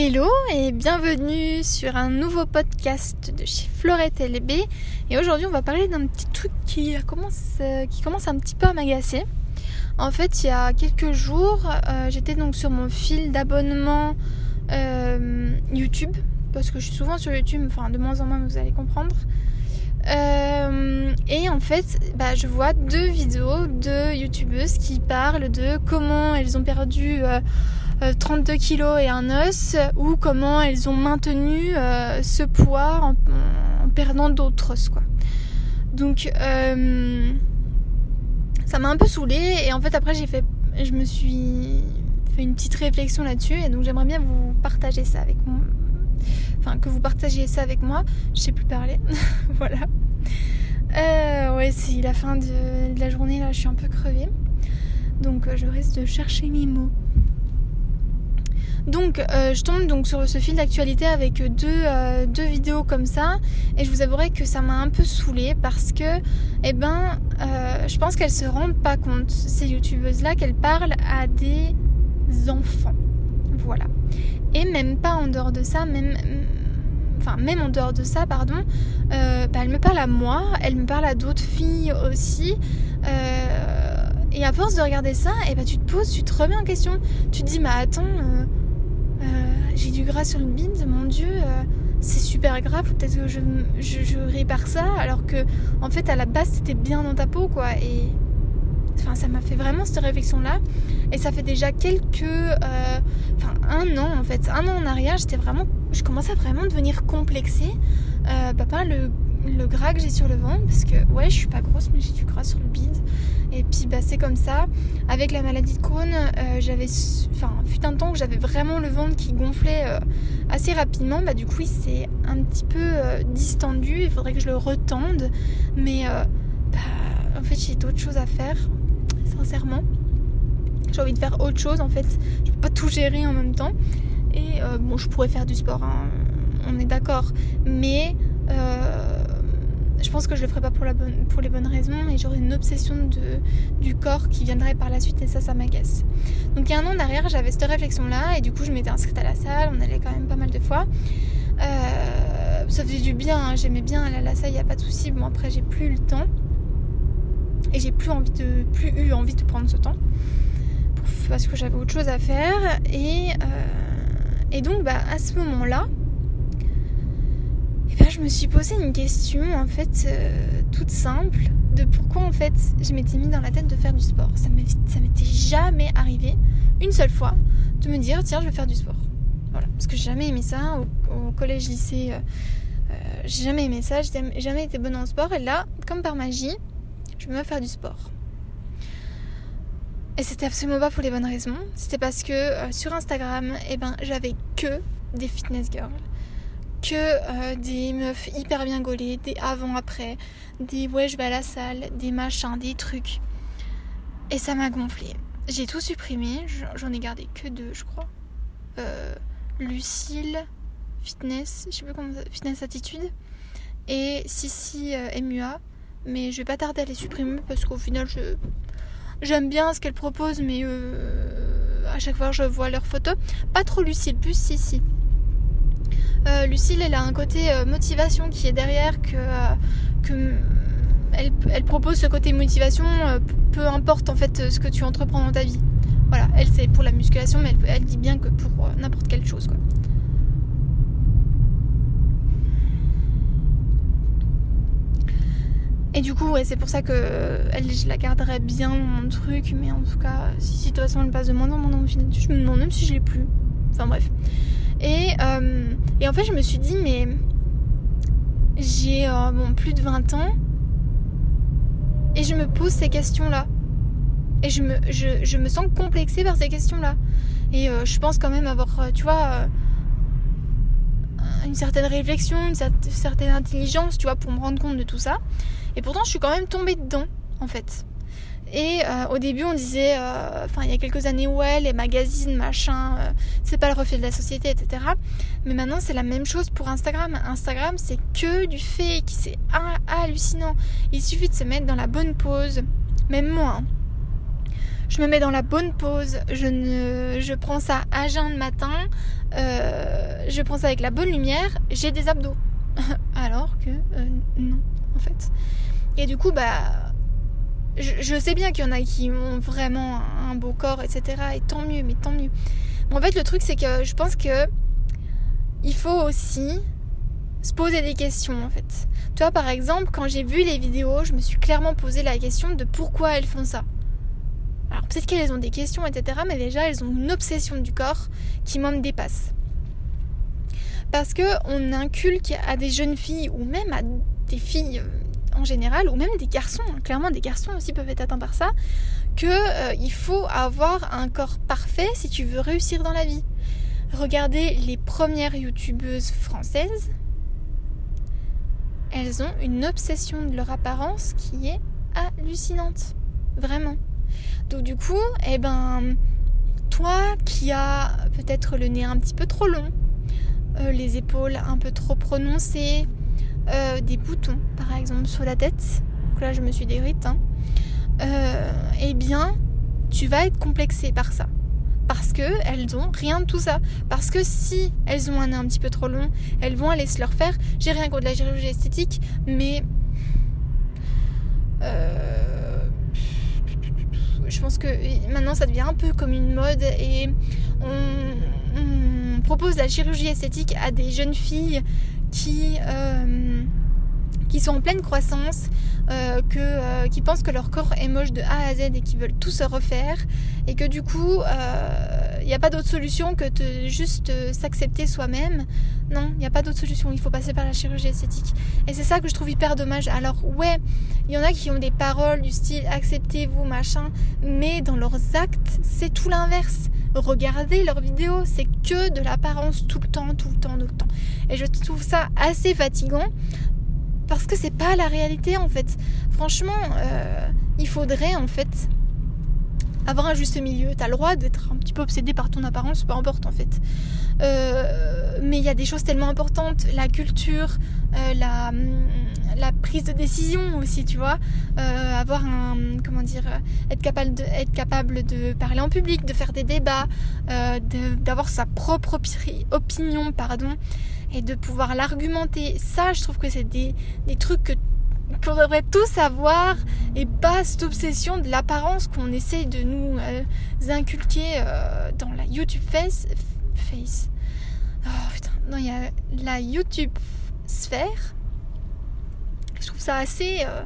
Hello et bienvenue sur un nouveau podcast de chez Florette LB. Et aujourd'hui, on va parler d'un petit truc qui commence, qui commence un petit peu à m'agacer. En fait, il y a quelques jours, euh, j'étais donc sur mon fil d'abonnement euh, YouTube, parce que je suis souvent sur YouTube, enfin de moins en moins, vous allez comprendre. Euh, et en fait, bah, je vois deux vidéos de youtubeuses qui parlent de comment elles ont perdu 32 kilos et un os, ou comment elles ont maintenu ce poids en, perdant d'autres os. Quoi. Donc, ça m'a un peu saoulée et en fait après j'ai fait je me suis fait une petite réflexion là-dessus et donc j'aimerais bien vous partager ça avec moi enfin que vous partagiez ça avec moi je sais plus parler voilà euh, ouais c'est la fin de, la journée là je suis un peu crevée donc euh, je risque de chercher mes mots donc euh, je tombe donc sur ce fil d'actualité avec deux, euh, deux, vidéos comme ça et je vous avouerai que ça m'a un peu saoulée parce que eh ben euh, je pense qu'elles se rendent pas compte ces youtubeuses là qu'elles parlent à des enfants. Voilà. Et même pas en dehors de ça, même enfin même en dehors de ça, pardon, bah, elle me parle à moi, elle me parle à d'autres filles aussi. et à force de regarder ça, et eh ben, tu te poses, tu te remets en question. Tu te dis, mais attends, j'ai du gras sur le bide, mon dieu, euh, c'est super grave, peut-être que je, je, répare ça, alors que en fait à la base c'était bien dans ta peau quoi. Et enfin ça m'a fait vraiment cette réflexion là. Et ça fait déjà quelques, euh, enfin un an en fait, un an en arrière, j'étais vraiment, je commençais à vraiment devenir complexée. Euh, papa le le gras que j'ai sur le ventre parce que ouais je suis pas grosse mais j'ai du gras sur le bide. Et puis bah c'est comme ça. Avec la maladie de Crohn euh, j'avais enfin fut un temps où j'avais vraiment le ventre qui gonflait euh, assez rapidement. Bah du coup il s'est un petit peu euh, distendu. Il faudrait que je le retende. Mais bah, en fait j'ai d'autres choses à faire sincèrement. J'ai envie de faire autre chose en fait. Je peux pas tout gérer en même temps. Et bon je pourrais faire du sport hein, on est d'accord. Mais je pense que je le ferai pas pour, les bonnes raisons et j'aurai une obsession du corps qui viendrait par la suite et ça, ça m'agace. Donc il y a un an derrière, j'avais cette réflexion-là et du coup, je m'étais inscrite à la salle, on allait quand même pas mal de fois. Euh, ça faisait du bien, hein, j'aimais bien aller à la salle, il n'y a pas de souci. Bon, après, j'ai plus le temps et j'ai plus, envie de, plus eu envie de prendre ce temps parce que j'avais autre chose à faire et, euh, donc, bah, à ce moment-là, je me suis posé une question en fait euh, toute simple de pourquoi en fait je m'étais mis dans la tête de faire du sport. Ça m'était jamais arrivé une seule fois de me dire tiens je vais faire du sport. Voilà, parce que j'ai jamais aimé ça au, collège, lycée, euh, euh, j'ai jamais aimé ça, j'ai jamais été bonne en sport et là, comme par magie, je me faire du sport. Et c'était absolument pas pour les bonnes raisons. C'était parce que sur Instagram, eh ben, j'avais que des fitness girls que euh, des meufs hyper bien gaulées, des avant-après, des ouais je vais à la salle, des machins, des trucs. Et ça m'a gonflé. J'ai tout supprimé, j'en ai gardé que deux je crois. Euh, Lucille, Fitness, je sais plus comment Fitness Attitude, et Sissi euh, MUA. Mais je vais pas tarder à les supprimer parce qu'au final je j'aime bien ce qu'elles proposent mais à chaque fois je vois leurs photos. Pas trop Lucille, plus Sissi. Euh, Lucille, elle a un côté euh, motivation qui est derrière que, euh, elle, propose ce côté motivation, peu importe en fait ce que tu entreprends dans ta vie. Voilà, elle c'est pour la musculation, mais elle, dit bien que pour n'importe quelle chose quoi. Et du coup, ouais, c'est pour ça que je la garderais bien dans mon truc, mais en tout cas, si, si de toute façon elle passe de moins en moins dans mon je me demande même si je l'ai plus. Enfin bref. Et, euh, et en fait, je me suis dit, mais j'ai euh, plus de 20 ans et je me pose ces questions-là. Et je me, je, je, me sens complexée par ces questions-là. Et euh, je pense quand même avoir, tu vois, une certaine réflexion, une certaine intelligence, tu vois, pour me rendre compte de tout ça. Et pourtant, je suis quand même tombée dedans, en fait. Et euh, au début, on disait, euh, enfin, il y a quelques années, ouais, les magazines, machin, euh, c'est pas le reflet de la société, etc. Mais maintenant, c'est la même chose pour Instagram. Instagram, c'est que du fake, c'est hallucinant. Il suffit de se mettre dans la bonne pose, même moi. Hein. je me mets dans la bonne pose, je, ne, je prends ça à jeun le matin, je prends ça avec la bonne lumière, j'ai des abdos. Alors que non, en fait. Et du coup, bah, je, sais bien qu'il y en a qui ont vraiment un beau corps, etc. Et tant mieux, mais tant mieux. en fait, le truc, c'est que je pense que il faut aussi se poser des questions, en fait. Tu vois, par exemple, quand j'ai vu les vidéos, je me suis clairement posé la question de pourquoi elles font ça. Alors peut-être qu'elles ont des questions, etc. Mais déjà, elles ont une obsession du corps qui m'en dépasse. Parce que on inculque à des jeunes filles ou même à des filles euh, en général, ou même des garçons, hein, clairement des garçons aussi peuvent être atteints par ça, que euh, il faut avoir un corps parfait si tu veux réussir dans la vie. Regardez les premières youtubeuses françaises, elles ont une obsession de leur apparence qui est hallucinante, vraiment. Donc du coup, eh ben, toi qui as peut-être le nez un petit peu trop long, euh, les épaules un peu trop prononcées, euh, des boutons par exemple sur la tête, donc là je me suis déruite, hein, euh, eh bien, tu vas être complexé par ça. Parce que elles ont rien de tout ça. Parce que si elles ont un nez un petit peu trop long, elles vont aller se leur faire. J'ai rien contre la chirurgie esthétique, mais je pense que maintenant ça devient un peu comme une mode et on, propose la chirurgie esthétique à des jeunes filles qui, euh, qui sont en pleine croissance, euh, que, euh, qui pensent que leur corps est moche de A à Z et qui veulent tout se refaire et que du coup il n'y a pas d'autre solution que de juste s'accepter soi-même. Non, il n'y a pas d'autre solution, il faut passer par la chirurgie esthétique. Et c'est ça que je trouve hyper dommage. Alors ouais, il y en a qui ont des paroles du style acceptez-vous, machin, mais dans leurs actes, c'est tout l'inverse. Regardez leurs vidéos, c'est que de l'apparence tout le temps, tout le temps, tout le temps. Et je trouve ça assez fatigant parce que c'est pas la réalité en fait. Franchement, euh, il faudrait en fait avoir un juste milieu. T'as le droit d'être un petit peu obsédé par ton apparence, peu importe en fait. Euh, mais il y a des choses tellement importantes, la culture, euh, la, la, prise de décision aussi, tu vois. Euh, avoir un, comment dire, être capable de, être capable de parler en public, de faire des débats, d'avoir sa propre opinion, pardon, et de pouvoir l'argumenter. Ça, je trouve que c'est des, des trucs que qu'on devrait tous avoir et pas cette obsession de l'apparence qu'on essaye de nous euh, inculquer euh, dans la YouTube face. face. Oh putain, non, il y a la YouTube sphère. Je trouve ça assez. Euh,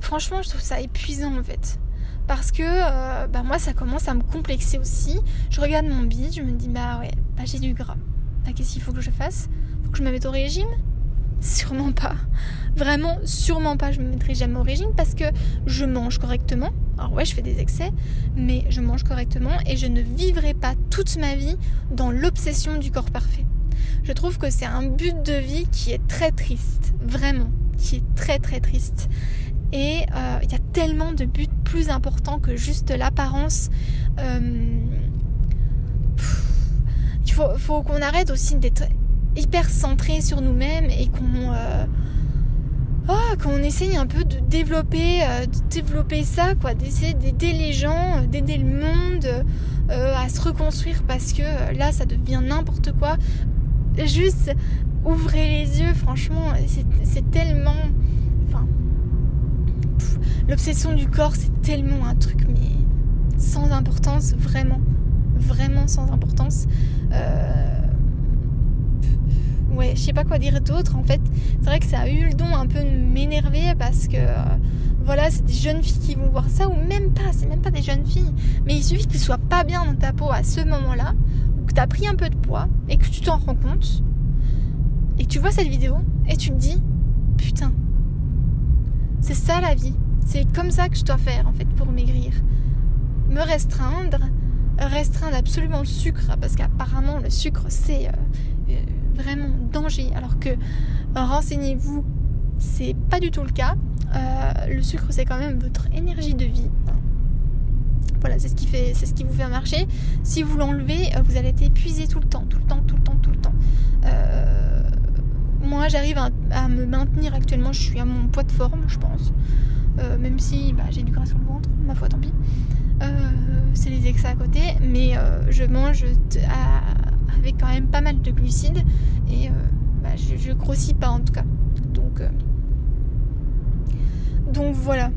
franchement, je trouve ça épuisant en fait. Parce que bah, moi, ça commence à me complexer aussi. Je regarde mon bide, je me dis, bah ouais, bah, j'ai du gras. Bah, qu'est-ce qu'il faut que je fasse? Faut que je me mette au régime? Sûrement pas. Vraiment, sûrement pas. Je me mettrai jamais au régime parce que je mange correctement. Alors ouais, je fais des excès, mais je mange correctement et je ne vivrai pas toute ma vie dans l'obsession du corps parfait. Je trouve que c'est un but de vie qui est très triste, vraiment, qui est très très triste. Et euh, il y a tellement de buts plus importants que juste l'apparence. Euh, il faut, faut qu'on arrête aussi d'être hyper centré sur nous-mêmes et qu'on euh, oh, qu'on essaye un peu de développer, euh, de développer ça, quoi, d'essayer d'aider les gens, euh, d'aider le monde à se reconstruire parce que là ça devient n'importe quoi. Juste ouvrez les yeux, franchement, c'est tellement. Enfin. L'obsession du corps, c'est tellement un truc, mais sans importance, vraiment. Vraiment sans importance. Ouais, je sais pas quoi dire d'autre en fait. C'est vrai que ça a eu le don un peu de m'énerver parce que euh, voilà, c'est des jeunes filles qui vont voir ça ou même pas, c'est même pas des jeunes filles. Mais il suffit que tu sois pas bien dans ta peau à ce moment-là, ou que tu as pris un peu de poids et que tu t'en rends compte et que tu vois cette vidéo et tu te dis putain, c'est ça la vie. C'est comme ça que je dois faire en fait pour maigrir. Me restreindre, restreindre absolument le sucre parce qu'apparemment le sucre c'est euh, vraiment danger. Alors que renseignez-vous, c'est pas du tout le cas. Euh, le sucre, c'est quand même votre énergie de vie. Voilà, c'est ce qui fait, c'est ce qui vous fait marcher. Si vous l'enlevez, euh, vous allez être épuisé tout le temps, tout le temps, tout le temps, tout le temps. Euh, moi, j'arrive à, me maintenir actuellement. Je suis à mon poids de forme, je pense. même si bah, j'ai du gras sur le ventre, ma foi, tant pis. c'est les excès à côté, mais je mange avec quand même pas mal de glucides et bah, je, grossis pas en tout cas. Donc, donc voilà.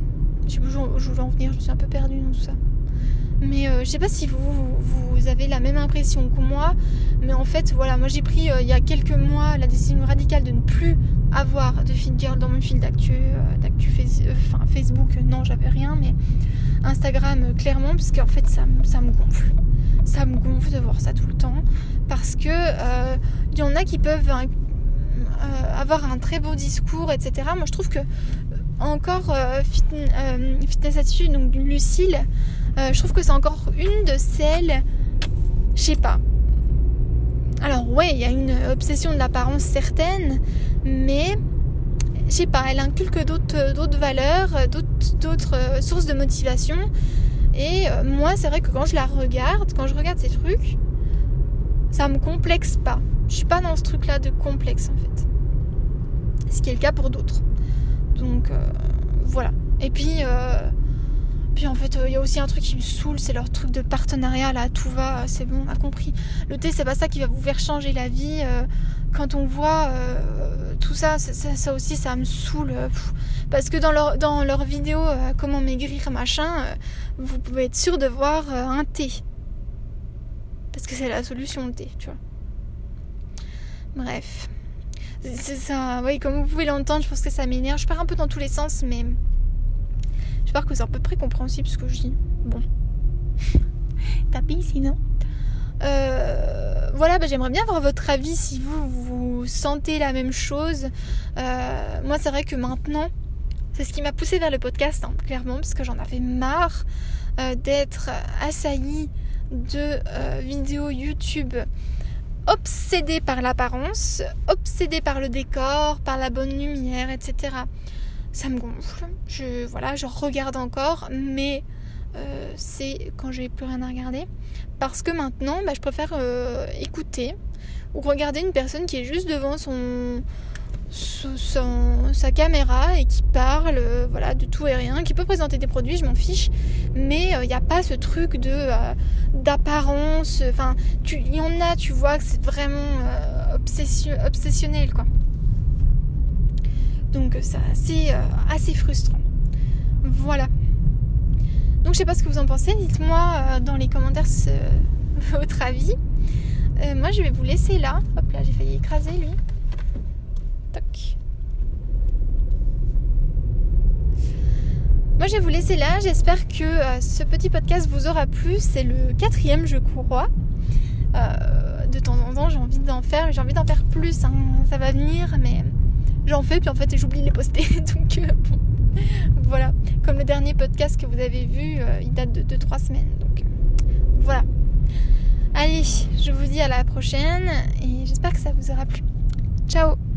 Je je voulais en venir, je suis un peu perdue dans tout ça. Mais euh, je sais pas si vous, vous avez la même impression que moi. Mais en fait, voilà, moi j'ai pris euh, il y a quelques mois la décision radicale de ne plus avoir de feed girl dans mon fil d'actu, euh, d'actu enfin, Facebook. Non, j'avais rien, mais Instagram clairement, parce qu'en fait ça, ça me gonfle. Ça me de voir ça tout le temps. Parce que il y en a qui peuvent avoir un très beau discours, etc. Moi je trouve que encore Fitness Attitude, donc Lucille, euh, je trouve que c'est encore une de celles, je sais pas. Alors ouais, il y a une obsession de l'apparence certaine, mais je sais pas, elle inculque d'autres valeurs, d'autres euh, sources de motivation. Et euh, moi, c'est vrai que quand je la regarde, quand je regarde ces trucs, ça me complexe pas. Je suis pas dans ce truc-là de complexe en fait. Ce qui est le cas pour d'autres. Donc voilà. Et puis puis en fait, il euh, y a aussi un truc qui me saoule, c'est leur truc de partenariat là, tout va, c'est bon, on a compris. Le thé, c'est pas ça qui va vous faire changer la vie. Euh, quand on voit euh, ça, ça, aussi, ça me saoule. parce que dans leur, dans leur vidéo, comment maigrir, machin, vous pouvez être sûr de voir un thé. Parce que c'est la solution, le thé, tu vois. Bref. C'est ça, oui, comme vous pouvez l'entendre, je pense que ça m'énerve. Je pars un peu dans tous les sens, mais J'espère que c'est à peu près compréhensible ce que je dis. Bon. Tapis sinon? Euh, voilà, bah, j'aimerais bien avoir votre avis si vous, vous sentez la même chose. Euh, moi, c'est vrai que maintenant, c'est ce qui m'a poussé vers le podcast, hein, clairement, parce que j'en avais marre euh, d'être assaillie de vidéos YouTube obsédée par l'apparence, obsédée par le décor, par la bonne lumière, etc ça me gonfle. Je, voilà, je regarde encore, mais euh, c'est quand j'ai plus rien à regarder. Parce que maintenant, bah, je préfère euh, écouter ou regarder une personne qui est juste devant son, sa caméra et qui parle euh, voilà, de tout et rien, qui peut présenter des produits, je m'en fiche. Mais il n'y a pas ce truc de d'apparence. Enfin, il y en a, tu vois, que c'est vraiment obsessionnel, quoi. Donc ça c'est assez frustrant. Voilà. Donc je sais pas ce que vous en pensez, dites-moi euh, dans les commentaires votre avis. Euh, moi je vais vous laisser là. Hop là, j'ai failli écraser lui. Toc. Moi je vais vous laisser là. J'espère que ce petit podcast vous aura plu. C'est le quatrième je crois. de temps en temps j'ai envie d'en faire, j'ai envie d'en faire plus. Hein. Ça va venir, mais j'en fais, puis en fait j'oublie de les poster. Donc euh, bon, voilà. Comme le dernier podcast que vous avez vu, euh, il date de 2-3 semaines. Donc euh, voilà. Allez, je vous dis à la prochaine et j'espère que ça vous aura plu. Ciao